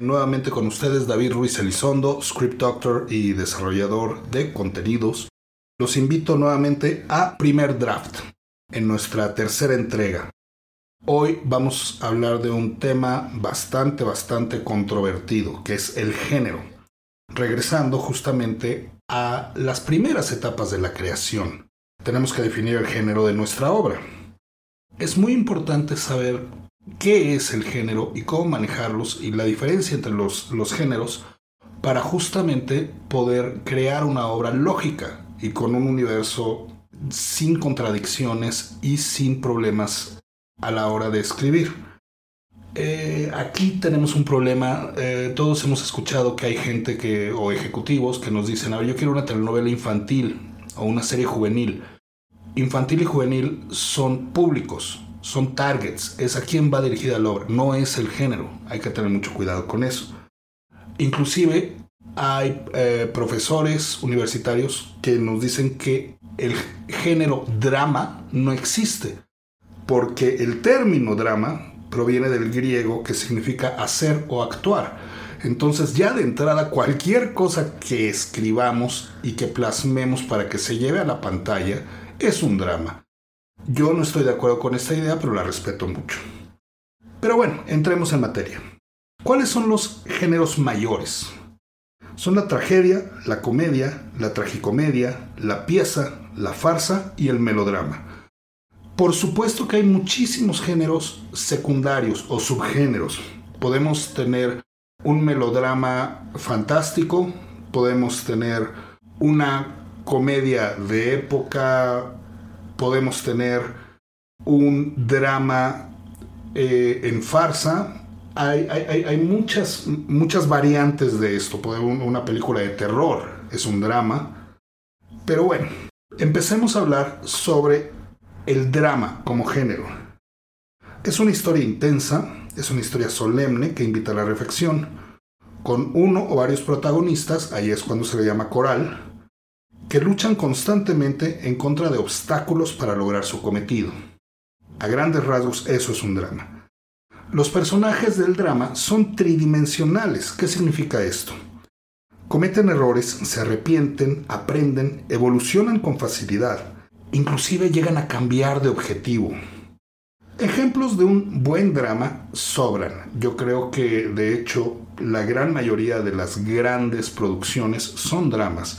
Nuevamente con ustedes David Ruiz Elizondo, script doctor y desarrollador de contenidos. Los invito nuevamente a Primer Draft, en nuestra tercera entrega. Hoy vamos a hablar de un tema bastante, bastante controvertido, que es el género, regresando justamente a las primeras etapas de la creación. Tenemos que definir el género de nuestra obra. Es muy importante saber qué es el género y cómo manejarlos y la diferencia entre los, los géneros para justamente poder crear una obra lógica y con un universo sin contradicciones y sin problemas a la hora de escribir. Eh, aquí tenemos un problema. Eh, todos hemos escuchado que hay gente que, o ejecutivos que nos dicen, yo quiero una telenovela infantil o una serie juvenil. Infantil y juvenil son públicos, son targets, es a quien va dirigida la obra, no es el género. Hay que tener mucho cuidado con eso. Inclusive hay eh, profesores universitarios que nos dicen que el género drama no existe, porque el término drama proviene del griego que significa hacer o actuar. Entonces ya de entrada cualquier cosa que escribamos y que plasmemos para que se lleve a la pantalla es un drama. Yo no estoy de acuerdo con esta idea, pero la respeto mucho. Pero bueno, entremos en materia. ¿Cuáles son los géneros mayores? Son la tragedia, la comedia, la tragicomedia, la pieza, la farsa y el melodrama. Por supuesto que hay muchísimos géneros secundarios o subgéneros. Podemos tener un melodrama fantástico, podemos tener una comedia de época, podemos tener un drama eh, en farsa. Hay, muchas, muchas variantes de esto. Una película de terror es un drama. Pero bueno, empecemos a hablar sobre el drama como género. Es una historia intensa, es una historia solemne que invita a la reflexión, con uno o varios protagonistas, ahí es cuando se le llama coral, que luchan constantemente en contra de obstáculos para lograr su cometido. A grandes rasgos eso es un drama. Los personajes del drama son tridimensionales. ¿Qué significa esto? Cometen errores, se arrepienten, aprenden, evolucionan con facilidad, inclusive llegan a cambiar de objetivo. Ejemplos de un buen drama sobran. Yo creo que de hecho la gran mayoría de las grandes producciones son dramas.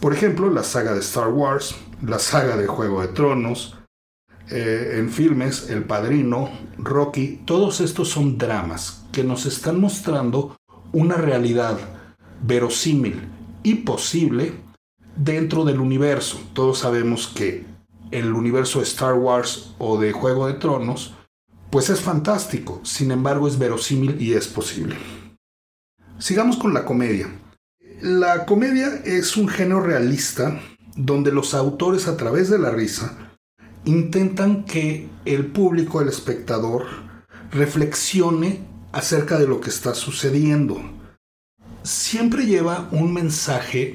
Por ejemplo, la saga de Star Wars, la saga de Juego de Tronos, eh, en filmes El Padrino, Rocky, todos estos son dramas que nos están mostrando una realidad verosímil y posible dentro del universo. Todos sabemos que el universo de Star Wars o de Juego de Tronos, pues es fantástico, sin embargo es verosímil y es posible. Sigamos con la comedia. La comedia es un género realista donde los autores a través de la risa intentan que el público, el espectador, reflexione acerca de lo que está sucediendo. Siempre lleva un mensaje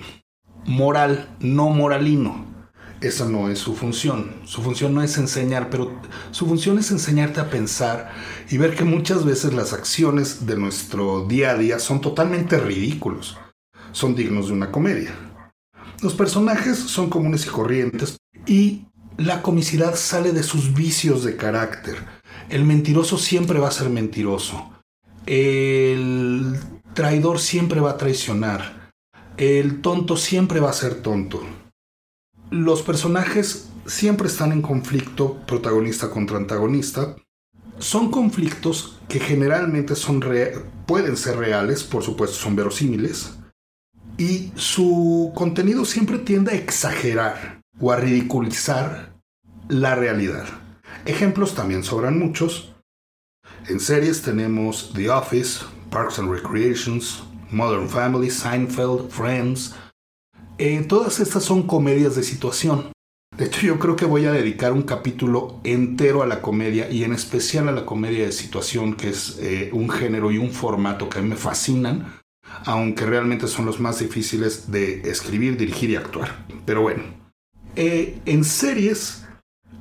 moral, no moralino. Esa no es su función. Su función no es enseñar, pero su función es enseñarte a pensar y ver que muchas veces las acciones de nuestro día a día son totalmente ridículos. Son dignos de una comedia. Los personajes son comunes y corrientes y la comicidad sale de sus vicios de carácter. El mentiroso siempre va a ser mentiroso. El traidor siempre va a traicionar el tonto siempre va a ser tonto. Los personajes siempre están en conflicto protagonista contra antagonista. Son conflictos que generalmente son pueden ser reales, por supuesto son verosímiles, y su contenido siempre tiende a exagerar o a ridiculizar la realidad. Ejemplos también sobran muchos. En series tenemos The Office, Parks and Recreations, Modern Family, Seinfeld, Friends. Eh, todas estas son comedias de situación. De hecho, yo creo que voy a dedicar un capítulo entero a la comedia y en especial a la comedia de situación, que es eh, un género y un formato que a mí me fascinan, aunque realmente son los más difíciles de escribir, dirigir y actuar. Pero bueno, eh, en series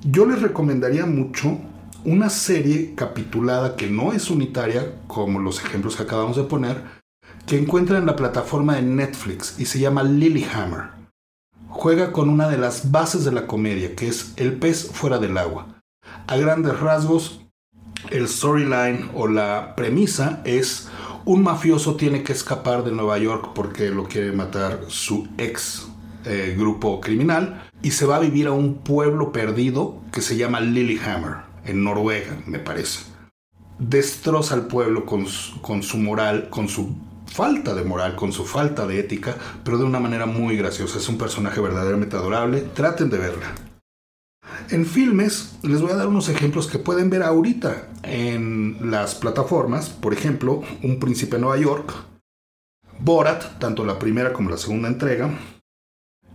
yo les recomendaría mucho una serie capitulada que no es unitaria, como los ejemplos que acabamos de poner, que encuentra en la plataforma de Netflix y se llama Lilyhammer. Juega con una de las bases de la comedia, que es el pez fuera del agua. A grandes rasgos, el storyline o la premisa es un mafioso tiene que escapar de Nueva York porque lo quiere matar su ex eh, grupo criminal y se va a vivir a un pueblo perdido que se llama Lilyhammer, en Noruega, me parece. Destroza al pueblo con con su moral, con su falta de moral, con su falta de ética, pero de una manera muy graciosa. Es un personaje verdaderamente adorable. Traten de verla. En filmes, les voy a dar unos ejemplos que pueden ver ahorita en las plataformas. Por ejemplo, Un Príncipe de Nueva York, Borat, tanto la primera como la segunda entrega.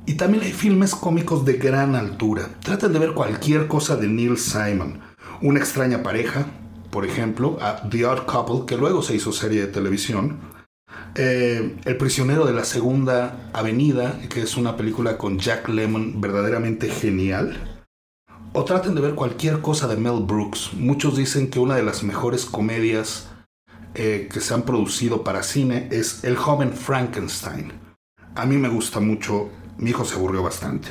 Y también hay filmes cómicos de gran altura. Traten de ver cualquier cosa de Neil Simon. Una extraña pareja, por ejemplo, a The Odd Couple, que luego se hizo serie de televisión. Eh, el prisionero de la Segunda Avenida, que es una película con Jack Lemmon verdaderamente genial o traten de ver cualquier cosa de Mel Brooks. Muchos dicen que una de las mejores comedias eh, que se han producido para cine es El joven Frankenstein. A mí me gusta mucho, mi hijo se aburrió bastante.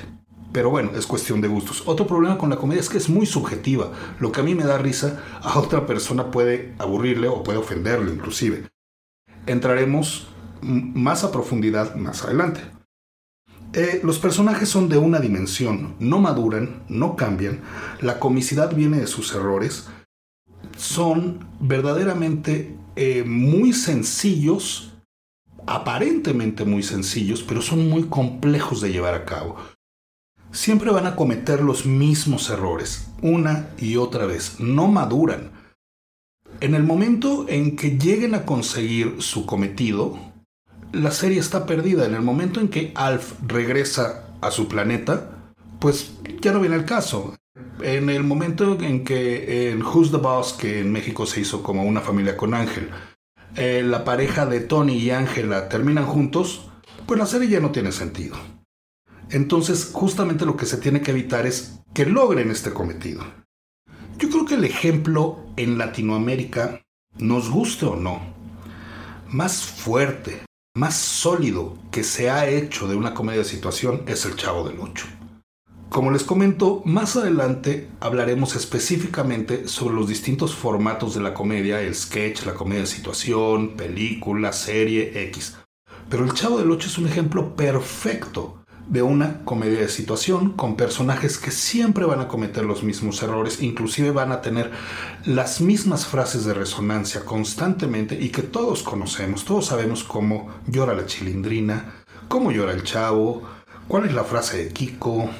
Pero bueno, es cuestión de gustos. Otro problema con la comedia es que es muy subjetiva. Lo que a mí me da risa, a otra persona puede aburrirle o puede ofenderle inclusive. Entraremos más a profundidad más adelante. Eh, los personajes son de una dimensión, no maduran, no cambian, la comicidad viene de sus errores, son verdaderamente eh, muy sencillos, aparentemente muy sencillos, pero son muy complejos de llevar a cabo. Siempre van a cometer los mismos errores, una y otra vez, no maduran. En el momento en que lleguen a conseguir su cometido, la serie está perdida. En el momento en que Alf regresa a su planeta, pues ya no viene el caso. En el momento en que en Who's the Boss, que en México se hizo como una familia con Ángel, eh, la pareja de Tony y Ángela terminan juntos, pues la serie ya no tiene sentido. Entonces, justamente lo que se tiene que evitar es que logren este cometido. Yo creo que el ejemplo en Latinoamérica, nos guste o no, más fuerte, más sólido que se ha hecho de una comedia de situación es El Chavo del Ocho. Como les comento, más adelante hablaremos específicamente sobre los distintos formatos de la comedia, el sketch, la comedia de situación, película, serie, X. Pero El Chavo del Ocho es un ejemplo perfecto de una comedia de situación con personajes que siempre van a cometer los mismos errores, inclusive van a tener las mismas frases de resonancia constantemente y que todos conocemos, todos sabemos cómo llora la chilindrina, cómo llora el chavo, cuál es la frase de Kiko,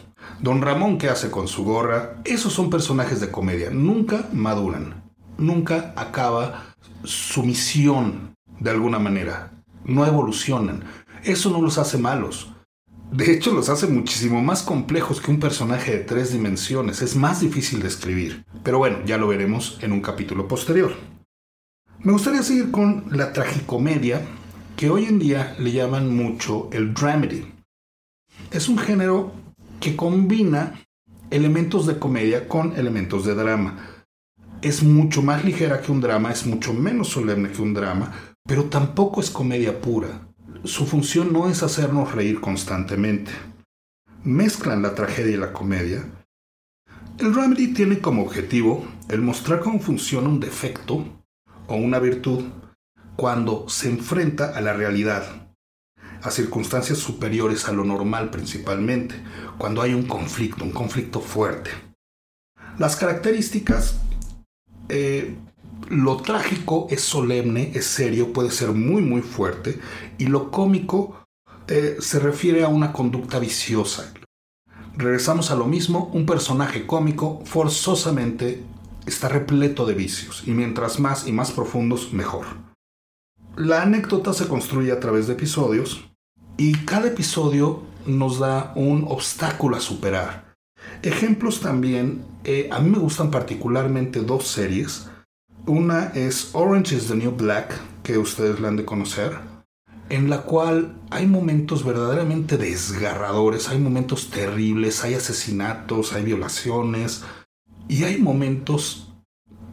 Don Ramón qué hace con su gorra, esos son personajes de comedia, nunca maduran, nunca acaba su misión de alguna manera, no evolucionan, eso no los hace malos de hecho, los hace muchísimo más complejos que un personaje de tres dimensiones. Es más difícil de escribir. Pero bueno, ya lo veremos en un capítulo posterior. Me gustaría seguir con la tragicomedia, que hoy en día le llaman mucho el dramedy. Es un género que combina elementos de comedia con elementos de drama. Es mucho más ligera que un drama, es mucho menos solemne que un drama, pero tampoco es comedia pura su función no es hacernos reír constantemente. Mezclan la tragedia y la comedia. El dramedy tiene como objetivo el mostrar cómo funciona un defecto o una virtud cuando se enfrenta a la realidad, a circunstancias superiores a lo normal principalmente, cuando hay un conflicto, un conflicto fuerte. Las características eh, lo trágico es solemne, es serio, puede ser muy muy fuerte y lo cómico eh, se refiere a una conducta viciosa. Regresamos a lo mismo, un personaje cómico forzosamente está repleto de vicios y mientras más y más profundos mejor. La anécdota se construye a través de episodios y cada episodio nos da un obstáculo a superar. Ejemplos también, eh, a mí me gustan particularmente dos series una es Orange is the New Black, que ustedes la han de conocer, en la cual hay momentos verdaderamente desgarradores, hay momentos terribles, hay asesinatos, hay violaciones y hay momentos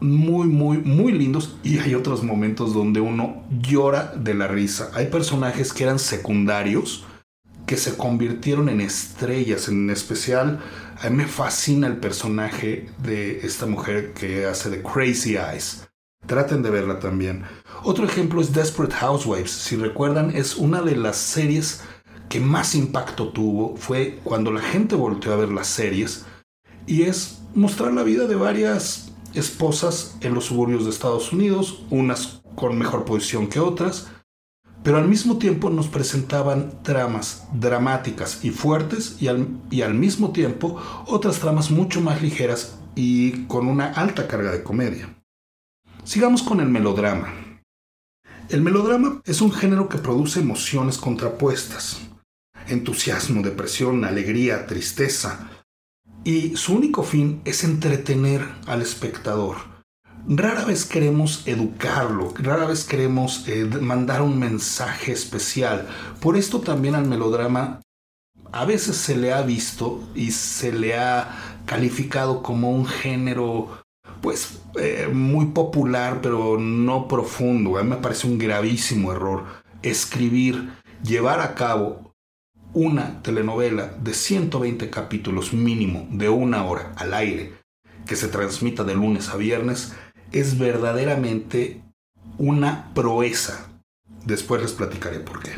muy, muy, muy lindos y hay otros momentos donde uno llora de la risa. Hay personajes que eran secundarios que se convirtieron en estrellas, en especial a mí me fascina el personaje de esta mujer que hace de Crazy Eyes. Traten de verla también. Otro ejemplo es Desperate Housewives. Si recuerdan, es una de las series que más impacto tuvo. Fue cuando la gente volteó a ver las series. Y es mostrar la vida de varias esposas en los suburbios de Estados Unidos, unas con mejor posición que otras, pero al mismo tiempo nos presentaban tramas dramáticas y fuertes y al, y al mismo tiempo otras tramas mucho más ligeras y con una alta carga de comedia. Sigamos con el melodrama. El melodrama es un género que produce emociones contrapuestas. Entusiasmo, depresión, alegría, tristeza. Y su único fin es entretener al espectador. Rara vez queremos educarlo, rara vez queremos eh, mandar un mensaje especial. Por esto también al melodrama a veces se le ha visto y se le ha calificado como un género pues eh, muy popular, pero no profundo. A mí me parece un gravísimo error escribir, llevar a cabo una telenovela de 120 capítulos mínimo de una hora al aire que se transmita de lunes a viernes es verdaderamente una proeza. Después les platicaré por qué.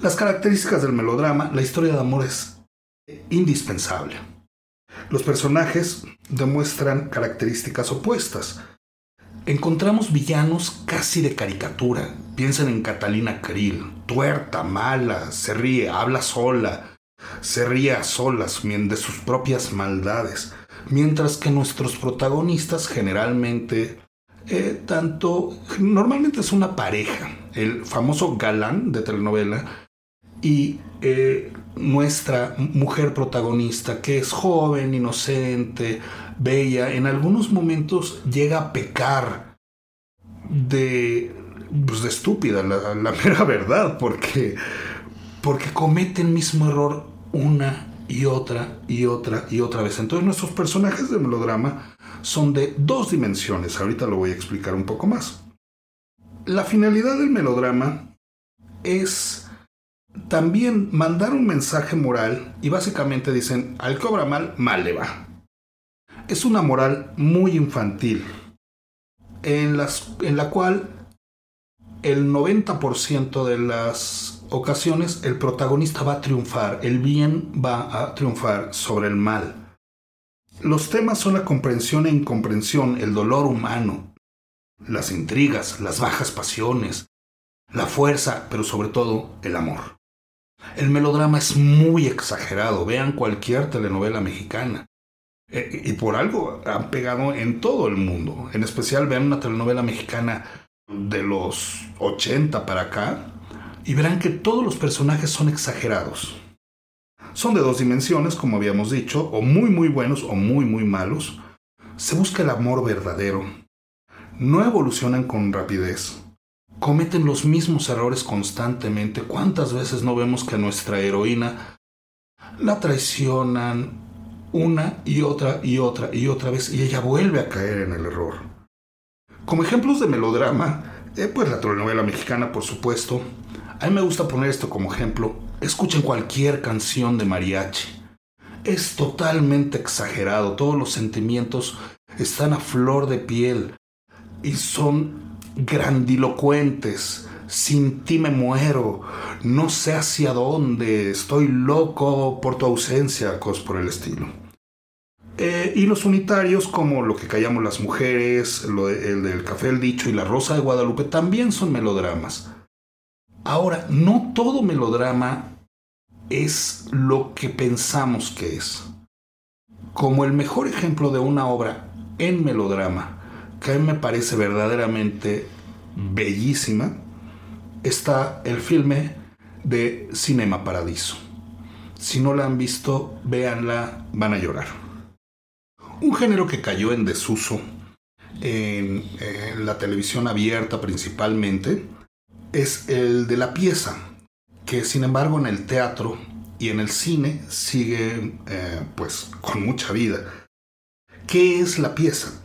Las características del melodrama, la historia de amor es indispensable. Los personajes demuestran características opuestas. Encontramos villanos casi de caricatura. Piensen en Catalina Krill, tuerta, mala, se ríe, habla sola, se ríe a solas de sus propias maldades. Mientras que nuestros protagonistas generalmente, eh, tanto, normalmente es una pareja, el famoso galán de telenovela y eh, nuestra mujer protagonista, que es joven, inocente, bella, en algunos momentos llega a pecar de, pues, de estúpida, la, la, mera verdad, porque, porque comete el mismo error una y otra y otra y otra vez. Entonces nuestros personajes de melodrama son de dos dimensiones, ahorita lo voy a explicar un poco más. La finalidad del melodrama es también mandar un mensaje moral y básicamente dicen, al que obra mal, mal le va. Es una moral muy infantil, en, en la cual el 90% de las ocasiones el protagonista va a triunfar, el bien va a triunfar sobre el mal. Los temas son la comprensión e incomprensión, el dolor humano, las intrigas, las bajas pasiones, la fuerza, pero sobre todo el amor. El melodrama es muy exagerado. Vean cualquier telenovela mexicana. Eh, y por algo han pegado en todo el mundo. En especial vean una telenovela mexicana de los 80 para acá y verán que todos los personajes son exagerados. Son de dos dimensiones, como habíamos dicho, o muy muy buenos o muy muy malos. Se busca el amor verdadero. No evolucionan con rapidez cometen los mismos errores constantemente. ¿Cuántas veces no vemos que a nuestra heroína la traicionan una y otra y otra y otra vez y ella vuelve a caer en el error? Como ejemplos de melodrama, eh, pues la telenovela mexicana, por supuesto. A mí me gusta poner esto como ejemplo. Escuchen cualquier canción de mariachi. Es totalmente exagerado, todos los sentimientos están a flor de piel y son grandilocuentes, sin ti me muero, no sé hacia dónde, estoy loco por tu ausencia, cosas por el estilo. Eh, y los unitarios, como lo que callamos las mujeres, el del café el dicho y la rosa de Guadalupe, también son melodramas. Ahora, no todo melodrama es lo que pensamos que es. Como el mejor ejemplo de una obra en melodrama que a mí me parece verdaderamente bellísima, está el filme de Cinema Paradiso. Si no la han visto, véanla, van a llorar. Un género que cayó en desuso en, en la televisión abierta principalmente es el de la pieza, que sin embargo en el teatro y en el cine sigue eh, pues con mucha vida. ¿Qué es la pieza?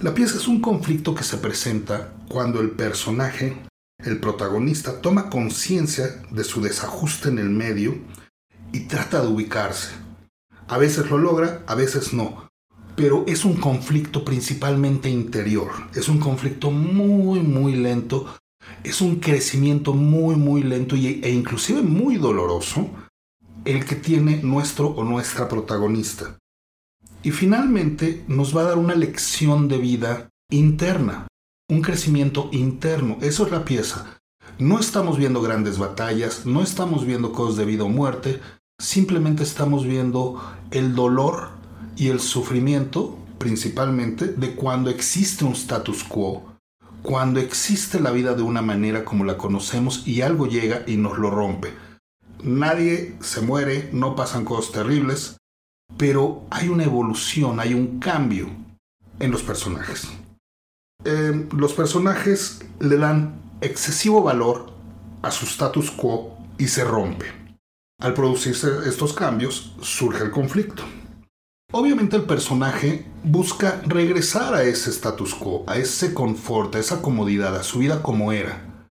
La pieza es un conflicto que se presenta cuando el personaje, el protagonista, toma conciencia de su desajuste en el medio y trata de ubicarse. A veces lo logra, a veces no. Pero es un conflicto principalmente interior. Es un conflicto muy, muy lento. Es un crecimiento muy, muy lento e inclusive muy doloroso el que tiene nuestro o nuestra protagonista. Y finalmente nos va a dar una lección de vida interna, un crecimiento interno. Eso es la pieza. No estamos viendo grandes batallas, no estamos viendo cosas de vida o muerte, simplemente estamos viendo el dolor y el sufrimiento, principalmente, de cuando existe un status quo, cuando existe la vida de una manera como la conocemos y algo llega y nos lo rompe. Nadie se muere, no pasan cosas terribles, pero hay una evolución, hay un cambio en los personajes. Eh, los personajes le dan excesivo valor a su status quo y se rompe. Al producirse estos cambios, surge el conflicto. Obviamente el personaje busca regresar a ese status quo, a ese confort, a esa comodidad, a su vida como era.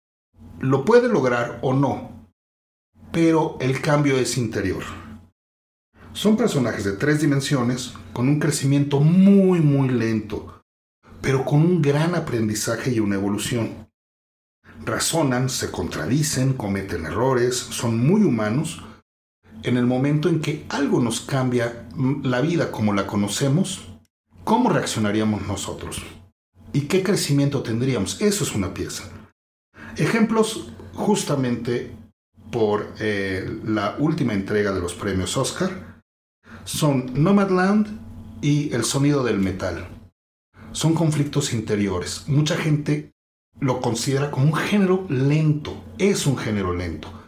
Lo puede lograr o no, pero el cambio es interior. Son personajes de tres dimensiones con un crecimiento muy muy lento, pero con un gran aprendizaje y una evolución. Razonan, se contradicen, cometen errores, son muy humanos. En el momento en que algo nos cambia la vida como la conocemos, ¿cómo reaccionaríamos nosotros? ¿Y qué crecimiento tendríamos? Eso es una pieza. Ejemplos justamente por eh, la última entrega de los premios Oscar son Nomadland y El sonido del metal. Son conflictos interiores. Mucha gente lo considera como un género lento. Es un género lento.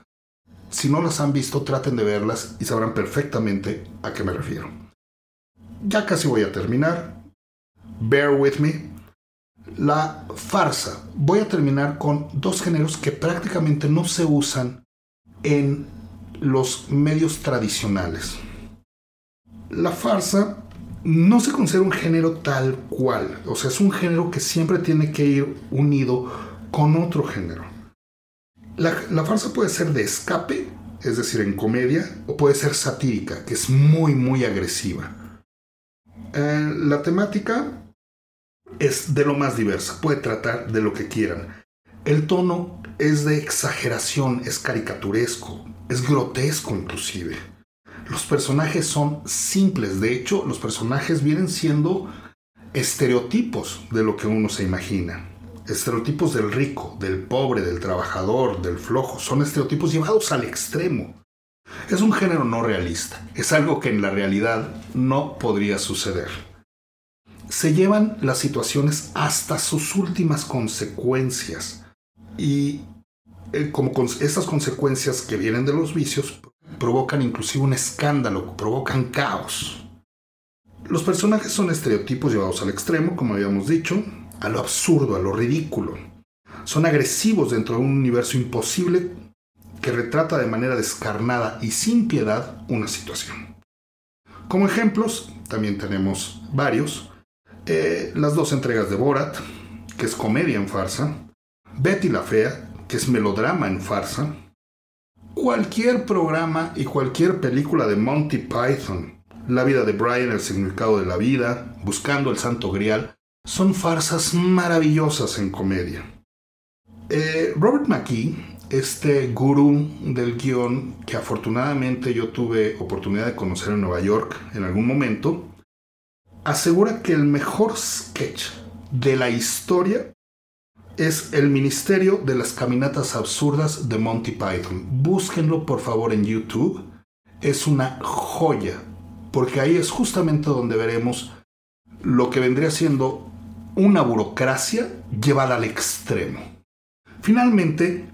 Si no las han visto, traten de verlas y sabrán perfectamente a qué me refiero. Ya casi voy a terminar. Bear with me. La farsa. Voy a terminar con dos géneros que prácticamente no se usan en los medios tradicionales. La farsa no se considera un género tal cual, o sea, es un género que siempre tiene que ir unido con otro género. La, farsa puede ser de escape, es decir, en comedia, o puede ser satírica, que es muy, muy agresiva. Eh, la temática es de lo más diversa, puede tratar de lo que quieran. El tono es de exageración, es caricaturesco, es grotesco inclusive. Los personajes son simples, de hecho los personajes vienen siendo estereotipos de lo que uno se imagina. Estereotipos del rico, del pobre, del trabajador, del flojo, son estereotipos llevados al extremo. Es un género no realista, es algo que en la realidad no podría suceder. Se llevan las situaciones hasta sus últimas consecuencias y eh, como estas consecuencias que vienen de los vicios provocan inclusive un escándalo, provocan caos. Los personajes son estereotipos llevados al extremo, como habíamos dicho, a lo absurdo, a lo ridículo. Son agresivos dentro de un universo imposible que retrata de manera descarnada y sin piedad una situación. Como ejemplos, también tenemos varios. Eh, las dos entregas de Borat, que es comedia en farsa, Betty la Fea, que es melodrama en farsa, cualquier programa y cualquier película de Monty Python, La vida de Brian, El significado de la vida, Buscando el Santo Grial, son farsas maravillosas en comedia. Eh, Robert McKee, este gurú del guion que afortunadamente yo tuve oportunidad de conocer en Nueva York en algún momento, asegura que el mejor sketch de la historia es el Ministerio de las Caminatas Absurdas de Monty Python. Búsquenlo por favor en YouTube. Es una joya, porque ahí es justamente donde veremos lo que vendría siendo una burocracia llevada al extremo. Finalmente,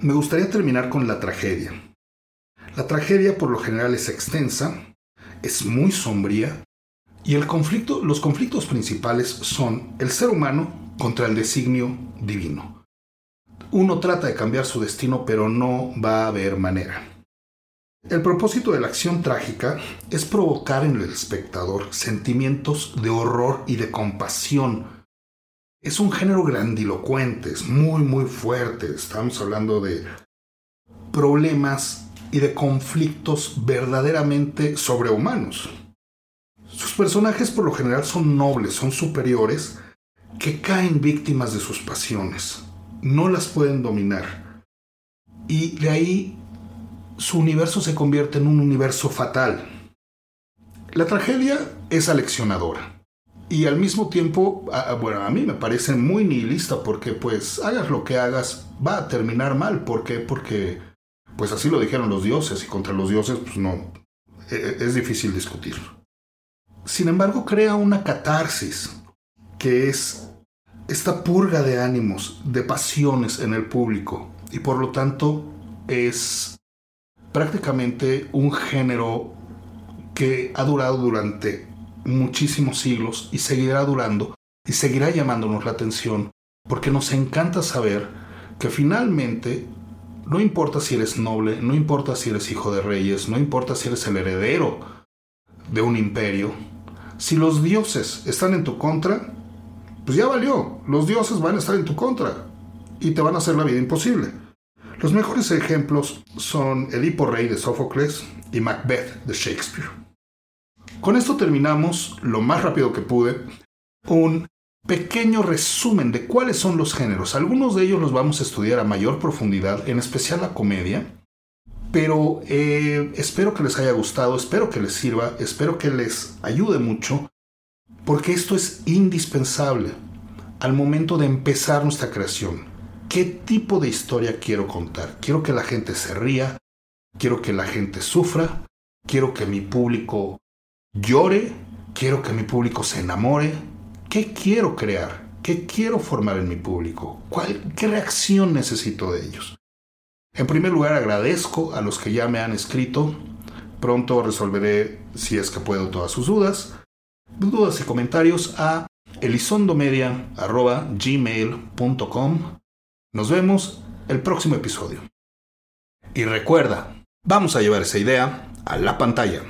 me gustaría terminar con la tragedia. La tragedia por lo general es extensa, es muy sombría y el conflicto, los conflictos principales son el ser humano contra el designio divino. Uno trata de cambiar su destino, pero no va a haber manera. El propósito de la acción trágica es provocar en el espectador sentimientos de horror y de compasión es un género grandilocuente, es muy, muy fuerte. Estamos hablando de problemas y de conflictos verdaderamente sobrehumanos. Sus personajes por lo general son nobles, son superiores, que caen víctimas de sus pasiones. No las pueden dominar. Y de ahí su universo se convierte en un universo fatal. La tragedia es aleccionadora. Y al mismo tiempo, bueno, a mí me parece muy nihilista porque pues hagas lo que hagas, va a terminar mal. ¿Por qué? Porque pues así lo dijeron los dioses y contra los dioses pues no, e, e, es difícil discutir. Sin embargo, crea una catarsis que es esta purga de ánimos, de pasiones en el público y por lo tanto es prácticamente un género que ha durado durante muchísimos siglos y seguirá durando y seguirá llamándonos la atención porque nos encanta saber que finalmente no importa si eres noble, no importa si eres hijo de reyes, no importa si eres el heredero de un imperio, si los dioses están en tu contra, pues ya valió, los dioses van a estar en tu contra y te van a hacer la vida imposible. Los mejores ejemplos son Edipo Rey de Sófocles y Macbeth de Shakespeare. Con esto terminamos, lo más rápido que pude, un pequeño resumen de cuáles son los géneros. Algunos de ellos los vamos a estudiar a mayor profundidad, en especial la comedia. Pero eh, espero que les haya gustado, espero que les sirva, espero que les ayude mucho, porque esto es indispensable al momento de empezar nuestra creación. ¿Qué tipo de historia quiero contar? Quiero que la gente se ría, quiero que la gente sufra, quiero que mi público llore, quiero que mi público se enamore, ¿Qué quiero crear? ¿Qué quiero formar en mi público? ¿Qué reacción necesito de ellos? En primer lugar, agradezco a los que ya me han escrito. Pronto resolveré, si es que puedo, todas sus dudas. Dudas y comentarios a elizondomedia.gmail.com. Nos vemos el próximo episodio. Y recuerda, vamos a llevar esa idea a la pantalla.